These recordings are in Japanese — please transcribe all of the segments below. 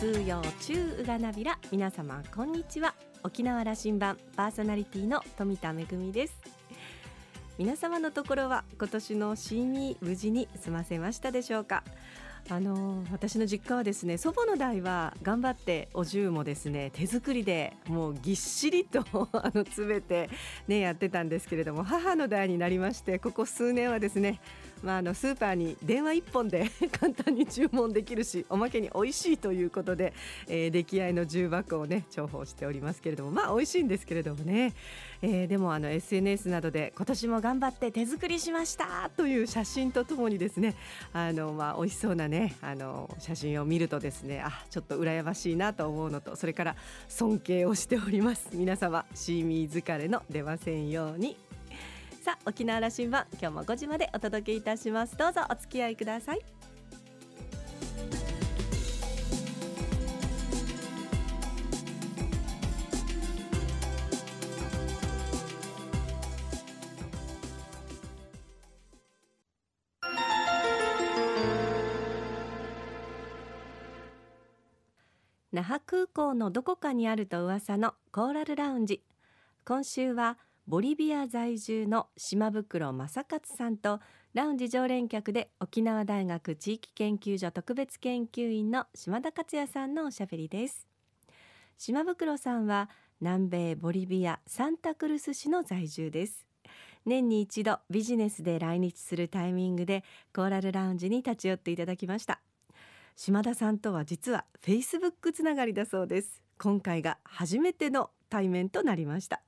通用中うがなびら。皆様こんにちは。沖縄羅針盤パーソナリティの富田恵です。皆様のところは今年のシーミー無事に済ませましたでしょうか？あの私の実家はですね祖母の代は頑張ってお重もですね手作りでもうぎっしりと あの詰めてねやってたんですけれども母の代になりましてここ数年はですねまあ、あのスーパーに電話1本で 簡単に注文できるしおまけに美味しいということで、えー、出来合いの重箱をね重宝しておりますけれどもまあ美味しいんですけれどもね、えー、でもあの SNS などで今年も頑張って手作りしましたという写真とともにですねあの、まあ、美味しそうなねあの写真を見るとですねあちょっと羨ましいなと思うのとそれから尊敬をしております。皆様シーミー疲れの出ませんように。さあ沖縄羅針盤今日も5時までお届けいたします。どうぞお付き合いください。那覇空港のどこかにあると噂のコーラルラウンジ。今週はボリビア在住の島袋正勝さんとラウンジ常連客で沖縄大学地域研究所特別研究員の島田克也さんのおしゃべりです。島袋さんは南米ボリビアサンタクルス市の在住です。年に一度ビジネスで来日するタイミングでコーラルラウンジに立ち寄っていただきました。島田さんとは実はフェイスブックつながりだそうです。今回が初めての対面となりました。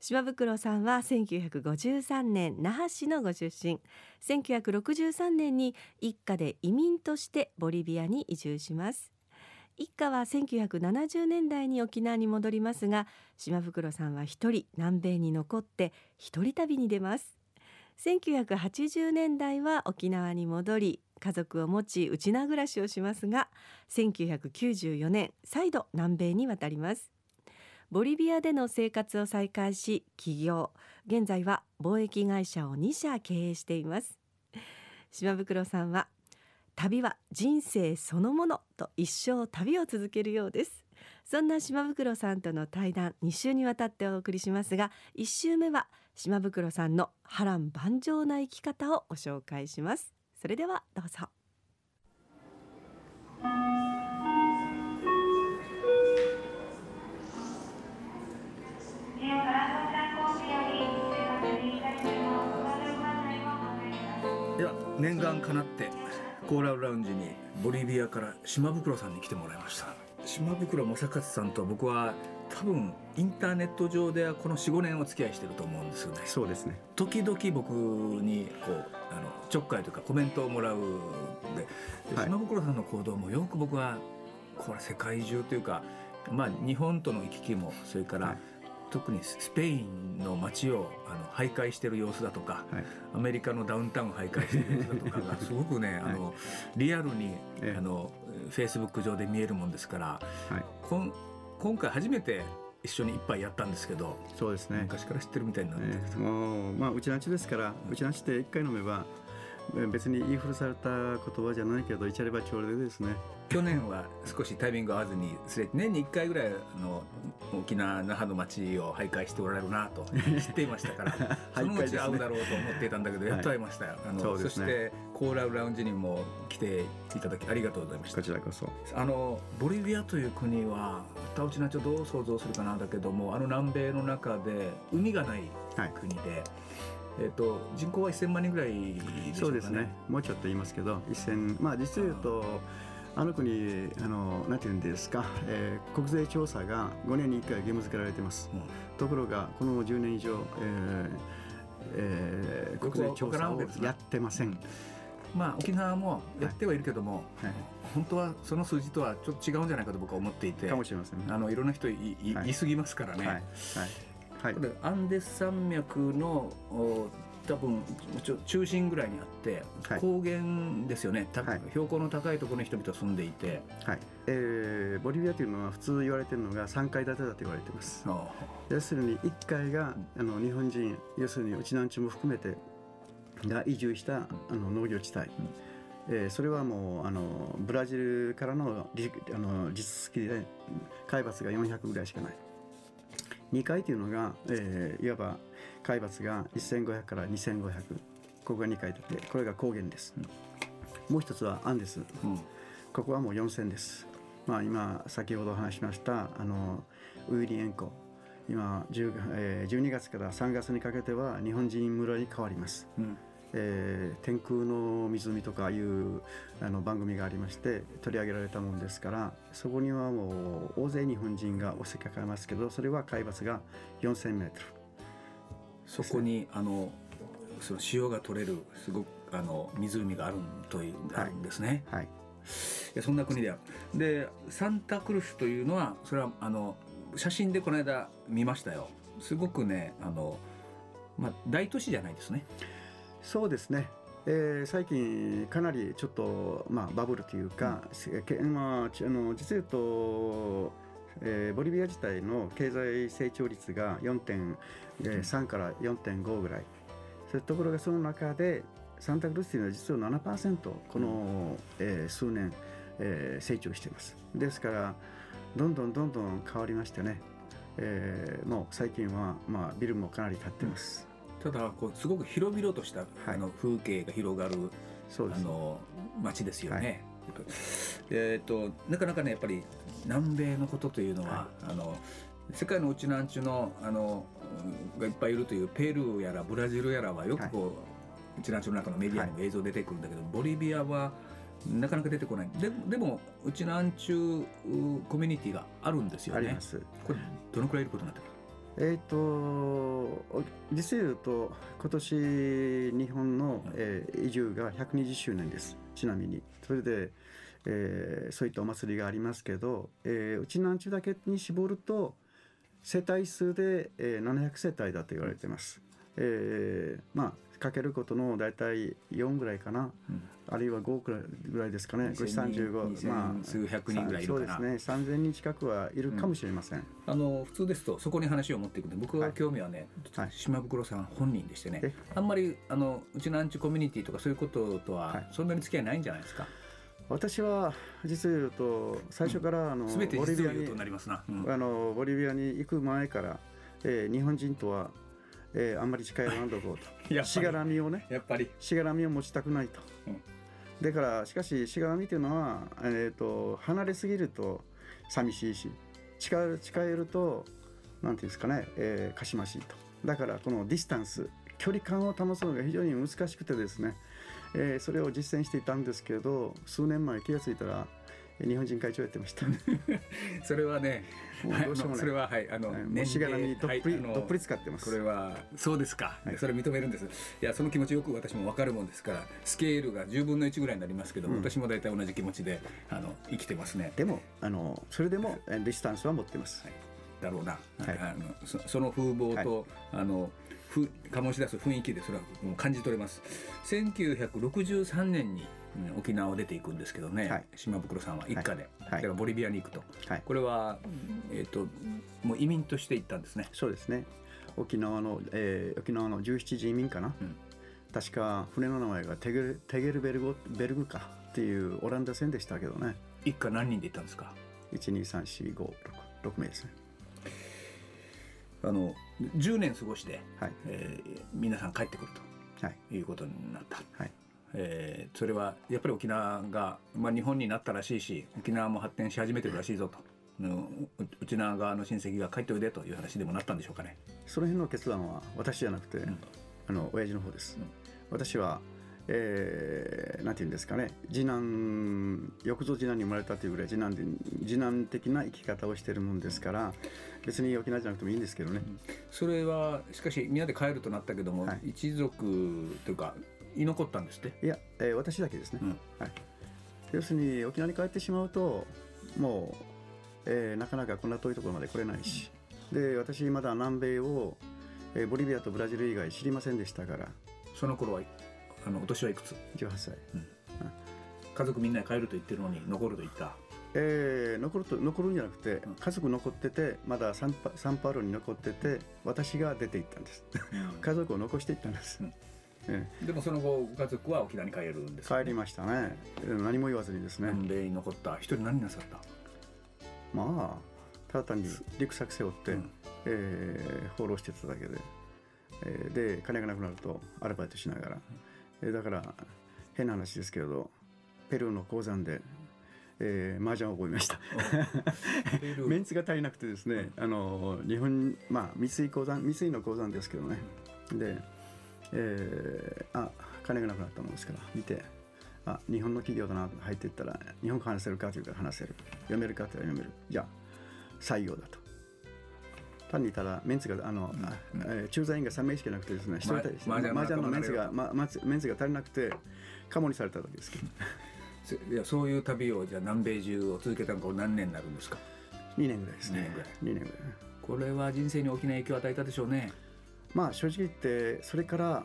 島袋さんは1953年那覇市のご出身。1963年に一家で移民としてボリビアに移住します。一家は1970年代に沖縄に戻りますが島袋さんは一人南米に残って一人旅に出ます。1980年代は沖縄に戻り家族を持ち内縄暮らしをしますが1994年再度南米に渡ります。ボリビアでの生活を再開し起業。現在は貿易会社を2社経営しています。島袋さんは旅は人生そのものと一生旅を続けるようです。そんな島袋さんとの対談2週にわたってお送りしますが1週目は島袋さんの波乱万丈な生き方をご紹介します。それではどうぞ。念願かなってコーラルラウンジにボリビアから島袋さんに来てもらいました。島袋正勝さんと僕は多分インターネット上ではこの45年お付き合いしてると思うんですよね。そうですね。時々僕にこうあのちょっかいというかコメントをもらうで島袋さんの行動もよく僕はこれ世界中というかまあ日本との行き来もそれから、はい特にスペインの街をあの徘徊してる様子だとか、はい、アメリカのダウンタウンを徘徊してる様子だとかが すごくね、あのリアルに、あのフェイスブック上で見えるもんですから、はい、こん今回初めて一緒に一杯やったんですけどそうですね。昔から知ってるみたいになって、えもうまあうちなちですからうちなちって一回飲めば別に言い古された言葉じゃないけど、イチャレバチョレでですね。去年は少しタイミング合わずにすれ年に1回ぐらいの沖縄那覇の街を徘徊しておられるなと 知っていましたからそのうち会うだろうと思っていたんだけど、やっと会いましたよ、あのそ、ね,、してコーラルラウンジにも来ていただきありがとうございました。こちらこそ。あのボリビアという国は田内ナチョどう想像するかなだけどもあの南米の中で海がない国で、はいえーと、人口は1000万人ぐらい、ね、そうですね。もうちょっと言いますけど1000まあ実を言うとあの国あのなんていうんですか、えー、国税調査が5年に1回義務付けられています、うん、ところがこの10年以上、えーえー、国税調査をやってません。まあ、沖縄もやってはいるけども、はい。はい、本当はその数字とはちょっと違うんじゃないかと僕は思っていてかもしれません、ね、あのいろんな人い,、い言い過ぎますからね。はい、はい。はい、アンデス山脈の多分中心ぐらいにあって、はい、高原ですよね、はい、標高の高いところに人々住んでいて、はい。えー、ボリビアというのは普通言われてるのが3階建てだと言われています。要するに1階があの日本人要するにうちなんちも含めてが移住したあの農業地帯、うん。えーそれはもうあのブラジルからのりあの実付きで海抜が400ぐらいしかない2階というのが、えーいわば海抜が1500から2500ここが2階建て。これが高原です、もう一つはアンデス。うん。ここはもう4000です。まあ、今先ほど話しましたあのウイリエンコ。今10、えー12月から3月にかけては日本人村に変わります。うんえー天空の湖とかいうあの番組がありまして取り上げられたものですからそこにはもう大勢日本人がおせっかかりますけどそれは海抜が4000メートルそこにあのその塩が取れるすごくあの湖があるというあるんですね。はいそんな国である。でサンタクルスというのはそれはあの写真でこの間見ましたよ。すごくねあのまあ大都市じゃないですね。そうですね、えー最近かなりちょっと、まあ、バブルというか、せけまあ、ちあの実を言うと、えーボリビア自体の経済成長率が4.3から4.5ぐらい。そういうところがその中でサンタクルスというのは実は7%この、えー数年、えー成長しています。ですからどんどんどんどん変わりましてね、えーもう最近は、まあ、ビルもかなり建ってます、ただこうすごく広々とした、あの風景が広がるそうですあの街ですよね。えっとなかなかねやっぱり南米のことというのは、あの世界のうちなんちゅのあのうんがいっぱいいるというペルーやらブラジルやらはよくこう、うちなんちゅの中のメディアにも映像出てくるんだけど、ボリビアはなかなか出てこない。ででもうちなんちゅうコミュニティがあるんですよね。あります。これどのくらいいることになってる？えー、と実を言うと今年日本の、えー移住が120周年です。ちなみに。それで、えーそういったお祭りがありますけど、えーうちなんちだけに絞ると世帯数で、えー700世帯だと言われてます、えーまあかけることの大体4ぐらいかな、うん。あるいは5くらいぐらいですかね。2000人535ま2000数百人ぐらいいるかな。そうですね。3000人近くはいるかもしれません、あの普通ですとそこに話を持っていくんで僕は興味はね、はい。島袋さん本人でしてね。え？あんまりあのうちのアンチコミュニティとかそういうこととははい。そんなに付き合いないんじゃないですか、私は実を言うと最初からあの、ボリビアにあのボリビアに行く前から、えー日本人とは、えーあんまり近寄らんと。こうとしがらみをね。やっぱり。しがらみを持ちたくないと、うん。だからしかししがらみというのは、えー、と離れすぎると寂しいし近寄る近寄るとなんていうんですかね、えーかしましいと。だからこのディスタンス距離感を保つのが非常に難しくてですね、えーそれを実践していたんですけど数年前気がついたらえー日本人会長やってました。それはねもうどうしようもない。それははいあの、はいもしがらみどっぷり、はいどっぷり使ってます。これはそうですか、はい。それ認めるんです。いやその気持ちよく私も分かるもんですからスケールが10分の1ぐらいになりますけど、うん。私も大体同じ気持ちであの生きてますね。でもあのそれでもえーディスタンスは持ってます、だろうな、はい。あのそその風貌と、あのふ醸し出す雰囲気でそれはもう感じ取れます。1963年に、うん沖縄を出ていくんですけどね、はい。島袋さんは一家で、はい。だからボリビアに行くと、はい。これは、えっともう移民として行ったんですね。そうですね。沖縄の、えー沖縄の17時移民かな、うん。確か船の名前がテゲルテゲルベルゴベルグかっていうオランダ船でしたけどね。一家何人で行ったんですか？1234566名ですね。あの10年過ごして、はい。えー皆さん帰ってくるはい。ということになった、はいえーそれはやっぱり沖縄が、まあ、日本になったらしいし沖縄も発展し始めてるらしいぞと。沖縄側の親戚が帰っておいでという話でもなったんでしょうかね。その辺の決断は私じゃなくて、ん。あの親父の方です、うん。私は、えーなんていうんですかね。次男よくぞ次男に生まれたというぐらい次男で次男的な生き方をしてるもんですから別に沖縄じゃなくてもいいんですけどね、それはしかしみんなで帰るとなったけども、はい。一族というか居残ったんですって？いや、えー私だけですね、うん。はい、要するに沖縄に帰ってしまうともう、えーなかなかこんな遠いところまで来れないし、で私まだ南米を、えーボリビアとブラジル以外知りませんでしたからその頃はあのお年はいくつ？18歳、家族みんなで帰ると言ってるのに残ると言った？えー残ると残るんじゃなくてうん。家族残っててまだサンパサンパウロに残ってて私が出て行ったんです。家族を残していったんです、うんえでもその後ご家族は沖縄に帰るんですよね。帰りましたね。何も言わずにですね、南米に残った一人何なさった？まあただ単にリュックサック背負って、うん。えー放浪してただけで、えーで金がなくなるとアルバイトしながら、えーだから変な話ですけれどペルーの鉱山で、えー、麻雀を覚えました。メンツが足りなくてですね、あの日本まあ三井鉱山三井の鉱山ですけどね。で、えーあ金がなくなったもんですから見て。あ日本の企業だなと入っていったら日本語話せるかというか話せる。読めるかというと読める。じゃあ採用だと。単にただメンツがあの、あえー駐在員が3名しかなくてですね一人足りま麻雀のメンツが、仲ままメンツが足りなくてカモにされたわけですけど。せいやそういう旅をじゃあ南米中を続けたのが何年になるんですか？2年ぐらいですね。二年ぐらい。2年ぐらい。これは人生に大きな影響を与えたでしょうねまあ正直言ってそれから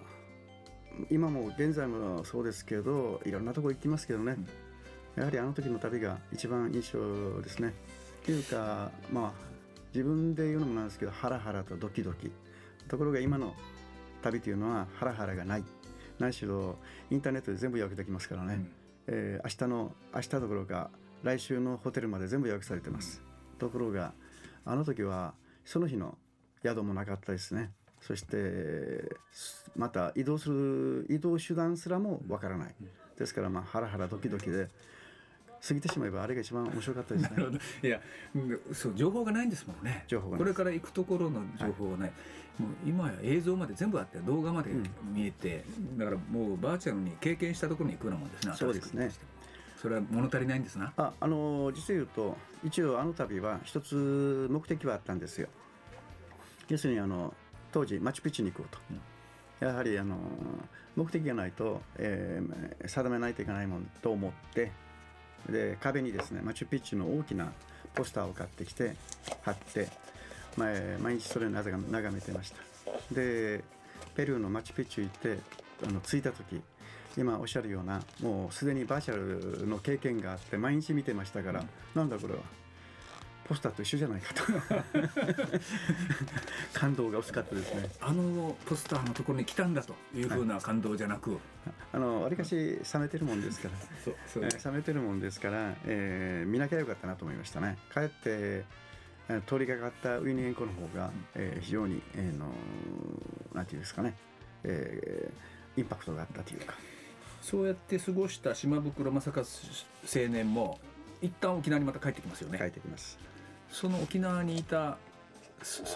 今も現在もそうですけどいろんなとこ行きますけどね、やはりあの時の旅が一番印象ですね。っていうかまあ自分で言うのもなんですけどハラハラとドキドキ。ところが今の旅というのはハラハラがない。何しろインターネットで全部予約できますからね、うん。えー明日の明日どころか来週のホテルまで全部予約されてます、ところがあの時はその日の宿もなかったですねそしてすまた移動する移動手段すらもわからない。ですからまあハラハラドキドキで過ぎてしまえばあれが一番面白かったですね。いやうんそう情報がないんですもんね。情報がないこれから行くところの情報がない、もう今や映像まで全部あって動画までうん見えて、だからもうバーチャルに経験したところに行くようなもんですねそうですね。それは物足りないんですな？ああの実を言うと一応あの旅は一つ目的はあったんですよ。要するにあの当時マチュピチュに行こうと、やはりあの目的がないと、えー定めないといけないもんと思ってで壁にですねマチュピチュの大きなポスターを買ってきて貼って前毎日それを眺め眺めてました。でペルーのマチュピチュ行ってあの着いた時今おっしゃるようなもうすでにバーチャルの経験があって毎日見てましたから、なんだこれはポスターと一緒じゃないかと。感動が薄かったですね。あのポスターのところに来たんだというふうな感動じゃなく、あのわりかし冷めてるもんですから。そうそう。えー冷めてるもんですから、えー見なきゃよかったなと思いましたね。かえって、えー通りかかったウィニーエンコの方が、えー非常に、えーのなんていうんですかね、えーインパクトがあったというか、そうやって過ごした島袋正和青年も一旦沖縄にまた帰ってきますよね、書いてきます。その沖縄にいた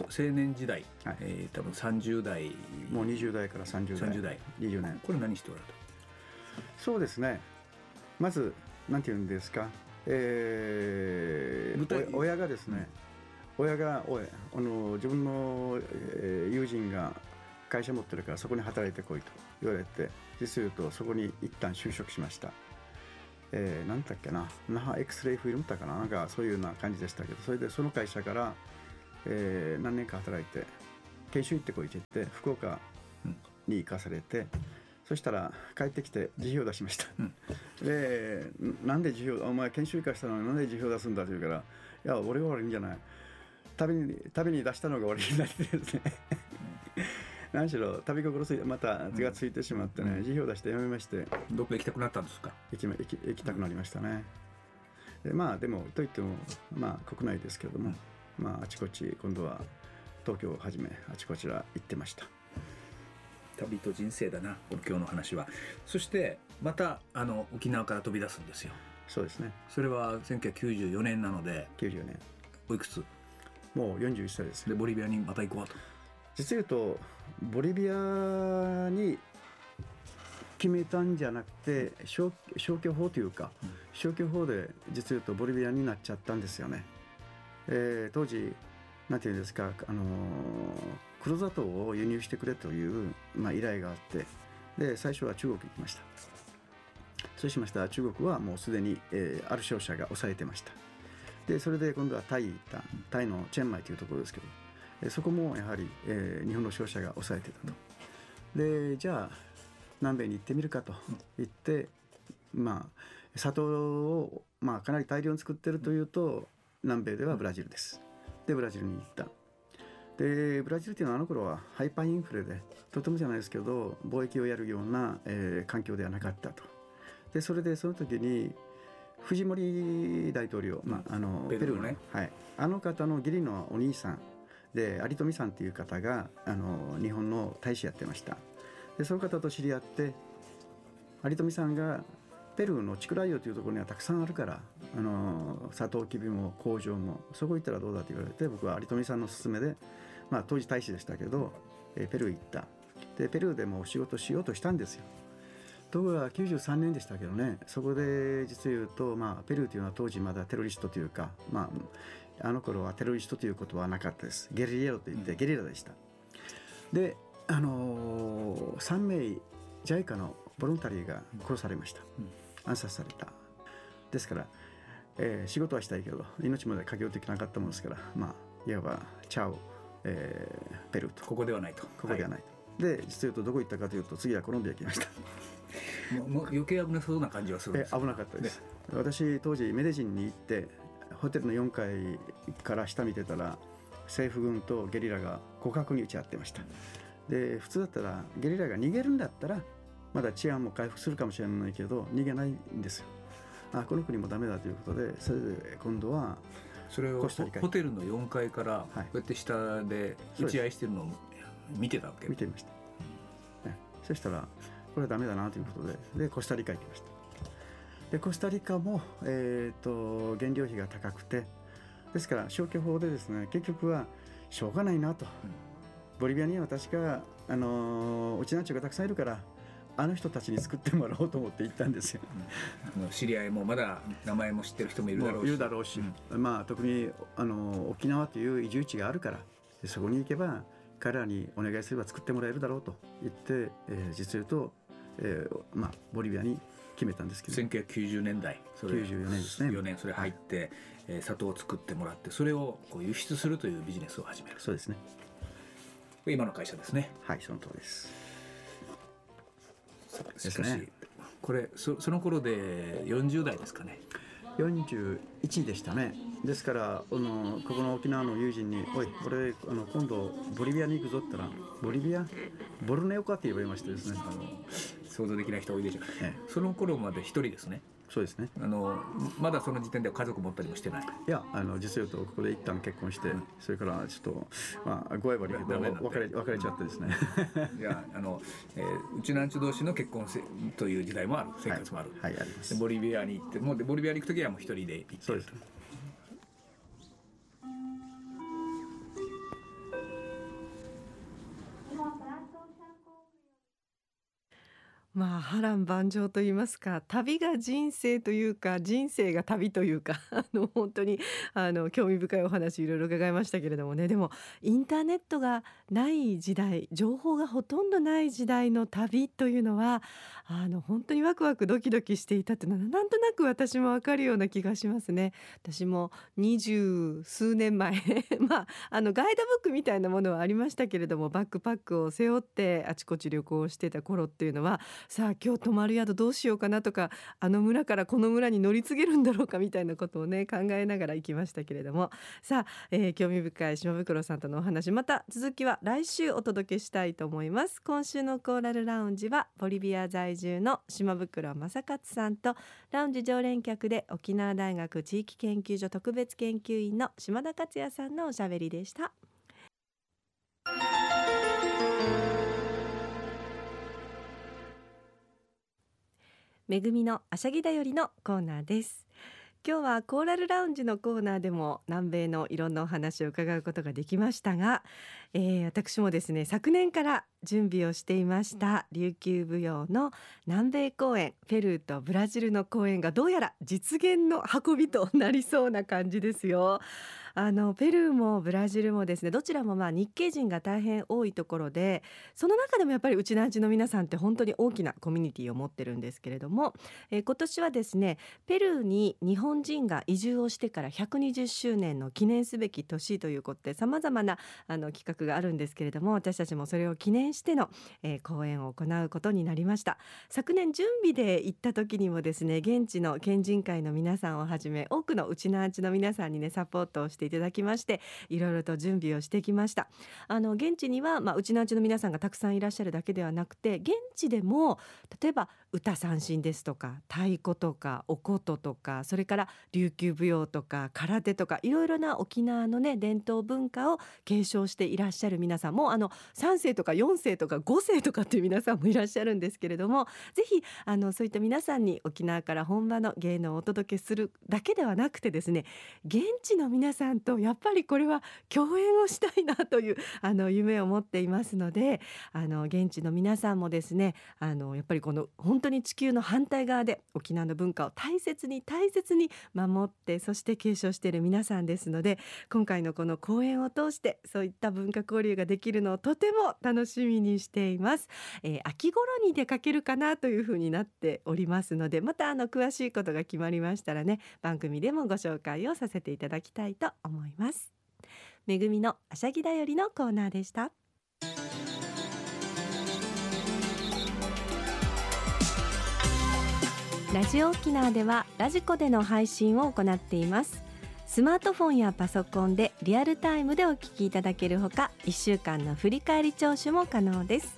青年時代、はい。えー多分30代。もう20代から30代、30代。20年。これ何しておられた？そうですね。まず、なんていうんですか、えー親がですね、親がおいあの自分の、えー友人が会社持ってるからそこに働いてこいと言われて実を言うとそこに一旦就職しました。えー、なんだっけな。那覇エクスレイフィルムだかな。なんかそういうような感じでしたけど。それでその会社から、えー何年か働いて研修行ってこいって言って福岡に行かされて、そしたら帰ってきて辞表を出しました、うん。でんなんで辞表お前研修行かしたのになんで辞表出すんだって言うからいや俺が悪いんじゃない。旅に旅に出したのが悪いんだってですね 何しろ旅心ついてまた手がついてしまってね、うん。辞表出してやめまして。どっか行きたくなったんですか？行きま行き行きたくなりましたね。でまあでもといってもまあ国内ですけれども、まああちこち今度は東京をはじめあちこちら行ってました。旅と人生だな今日の話は。そしてまたあの沖縄から飛び出すんですよ。そうですね。それは1994年なので90年。おいくつ？もう41歳です。よ。でボリビアにまた行こうと実を言うとボリビアに決めたんじゃなくて消消去法というか、うん。消去法で実を言うとボリビアになっちゃったんですよね。えー当時なんていうんですか、あのー黒砂糖を輸入してくれという、まあ、依頼があってで最初は中国に行きました。そうしましたら中国はもうすでに、えーある商社が抑えてました。でそれで今度はタイ行った。タイのチェンマイというところですけど。えーそこもやはり、えー日本の商社が抑えてたと。でじゃあ南米に行ってみるかと言ってまあ砂糖を、まあ、かなり大量に作ってるというと南米ではブラジルです。でブラジルに行った。でブラジルっていうのはあの頃はハイパーインフレでとてもじゃないですけど貿易をやるような、えー、環境ではなかったと。でそれでその時にフジモリ大統領、まあ、あのペルーのねはい、あの方の義理のお兄さんで有富さんっていう方があの日本の大使やってました。でその方と知り合って有富さんがペルーのチクライオというところにはたくさんあるからあのサトウキビも工場もそこ行ったらどうだと言われて僕は有富さんの勧めで、まあ、当時大使でしたけど、えペルー行った。でペルーでもお仕事しようとしたんですよ。ところが93年でしたけどねそこで実を言うと、まあ、ペルーというのは当時まだテロリストというか、まあ、あの頃はテロリストということはなかったです。ゲリラといってゲリラでした、であのー、3名 JICA のボランタリーが殺されました、暗殺された。ですから、えー、仕事はしたいけど命までかけようといけなかったものですからまあいわばチャオ、えー、ペルーと。ここではないと。ここではないと、はい、で実を言うとどこ行ったかというと次はコロンビア来ました。もう余計危なそうな感じはするんです。危なかったです、ね、私当時メデジンに行ってホテルの4階から下見てたら政府軍とゲリラが互角に打ち合ってました。で普通だったらゲリラが逃げるんだったらまだ治安も回復するかもしれないけど逃げないんですよ。あこの国もダメだということでそれで今度はそれをホテルの4階からこうやって下で打ち合いしてるのを見てたわけ見てました、ね、そしたらこれはダメだなということででコスタリカ行きましたでコスタリカも、えーと、原料費が高くてですから消去法でですね結局はしょうがないなと、ボリビアには確かあのうちなんちゅうがたくさんいるからあの人たちに作ってもらおうと思って行ったんですよ。うん、知り合いもまだ名前も知ってる人もいるだろうし。いるだろうし、うん、まあ特にあの沖縄という移住地があるからそこに行けば彼らにお願いすれば作ってもらえるだろうと言って、えー、実言うとえーまあ、ボリビアに決めたんですけど。1990年代。それ94年ですね。4年それ入って、はい、えー、砂糖を作ってもらってそれをこう輸出するというビジネスを始める。そうですね。今の会社ですね。はいその通りです。しかし、ね、これそその頃で40代ですかね。41でしたね。ですからあのここの沖縄の友人に「おいこれあの今度ボリビアに行くぞ」って言ったら「ボリビア？ボルネオか?」って言われましてですね。あの想像できない人多いでしょ。う、ええ、その頃まで一人ですね。そうですね。あのまだその時点では家族持ったりもしてない。いやあの実を言うとここで一旦結婚して、うん、それからちょっとまあご愛悪いけど別れ別れちゃってですね。いやあの、えー、うちなんちゅ同士の結婚せという時代もある。生活もある、はい、はい、あります。ボリビアに行ってもうボリビアに行く時はもう一人で行ってそうですまあ波乱万丈と言いますか旅が人生というか人生が旅というか あの本当にあの興味深いお話いろいろ伺いましたけれどもねでもインターネットがない時代情報がほとんどない時代の旅というのはあの本当にワクワクドキドキしていたというのはなんとなく私もわかるような気がしますね。私も二十数年前 まああのガイドブックみたいなものはありましたけれどもバックパックを背負ってあちこち旅行してた頃っていうのはさあ今日泊まる宿どうしようかなとかあの村からこの村に乗り継げるんだろうかみたいなことをね考えながら行きましたけれどもさあ、えー、興味深い島袋さんとのお話また続きは来週お届けしたいと思います今週のコーラルラウンジはボリビア在住の島袋正勝さんとラウンジ常連客で沖縄大学地域研究所特別研究員の島田克也さんのおしゃべりでした。めぐみのあしゃぎだよりのコーナーです。今日はコーラルラウンジのコーナーでも南米のいろんなお話を伺うことができましたが、えー、私もですね昨年から準備をしていました琉球舞踊の南米公演ペルーとブラジルの公演がどうやら実現の運びとなりそうな感じですよあのペルーもブラジルもですねどちらもまあ日系人が大変多いところでその中でもやっぱりうちなんちの皆さんって本当に大きなコミュニティを持ってるんですけれども、えー、今年はですねペルーに日本人が移住をしてから120周年の記念すべき年ということでさまざまなあの企画があるんですけれども私たちもそれを記念しての、えー、講演を行うことになりました。昨年準備で行った時にもですね現地の県人会の皆さんをはじめ多くのうちなんちの皆さんにねサポートをしていただきましていろいろと準備をしてきました。あの現地には、まあ、うちのうちの皆さんがたくさんいらっしゃるだけではなくて現地でも例えば歌三振ですとか太鼓とかお琴とかそれから琉球舞踊とか空手とかいろいろな沖縄のね伝統文化を継承していらっしゃる皆さんもあの3世とか4世とか5世とかっていう皆さんもいらっしゃるんですけれどもぜひあのそういった皆さんに沖縄から本場の芸能をお届けするだけではなくてですね現地の皆さんとやっぱりこれは共演をしたいなというあの夢を持っていますのであの現地の皆さんもですねあのやっぱりこの本当に地球の反対側で沖縄の文化を大切に大切に守ってそして継承している皆さんですので今回のこの講演を通してそういった文化交流ができるのをとても楽しみにしています、えー、秋頃に出かけるかなというふうになっておりますのでまたあの詳しいことが決まりましたらね番組でもご紹介をさせていただきたいと思います。めぐみのあしゃぎだよりのコーナーでした。ラジオ沖縄ではラジコでの配信を行っています。スマートフォンやパソコンでリアルタイムでお聞きいただけるほか1週間の振り返り聴取も可能です。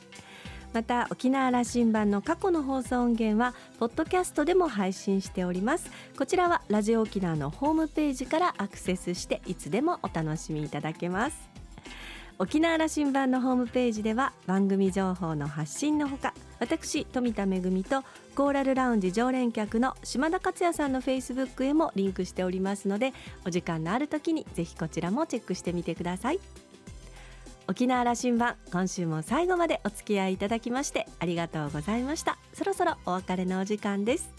また沖縄羅針盤の過去の放送音源はポッドキャストでも配信しております。こちらはラジオ沖縄のホームページからアクセスしていつでもお楽しみいただけます。沖縄羅針盤のホームページでは番組情報の発信のほか私富田恵とコーラルラウンジ常連客の島田克也さんのフェイスブックへもリンクしておりますのでお時間のある時にぜひこちらもチェックしてみてください。沖縄羅針盤今週も最後までお付き合いいただきましてありがとうございました。そろそろお別れのお時間です。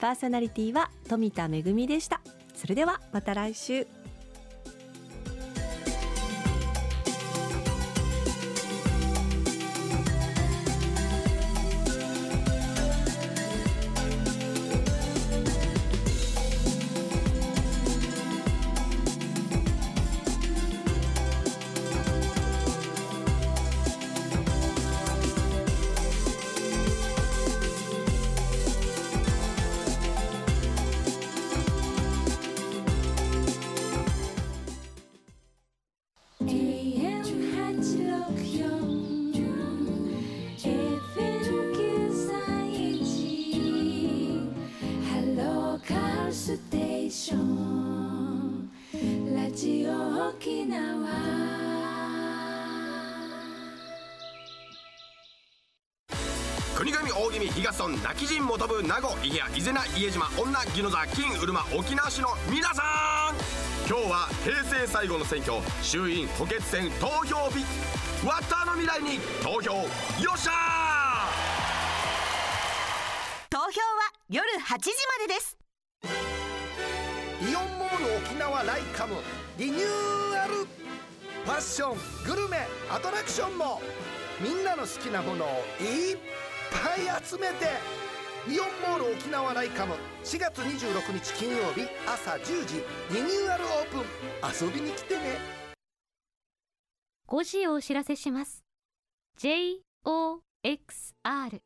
パーソナリティは富田恵でした。それではまた来週。東村泣き陣本部名護伊平伊是名家島女宜野座金うるま沖縄市の皆さん今日は平成最後の選挙衆院補欠選投票日ワッターの未来に投票よっしゃ投票は夜8時までですイオンモール沖縄ライカムリニューアルファッショングルメアトラクションもみんなの好きなものをいっぱい集めて。イオンモール沖縄ライカム。4月26日金曜日朝10時リニューアルオープン。遊びに来てね。5時をお知らせします。JOXR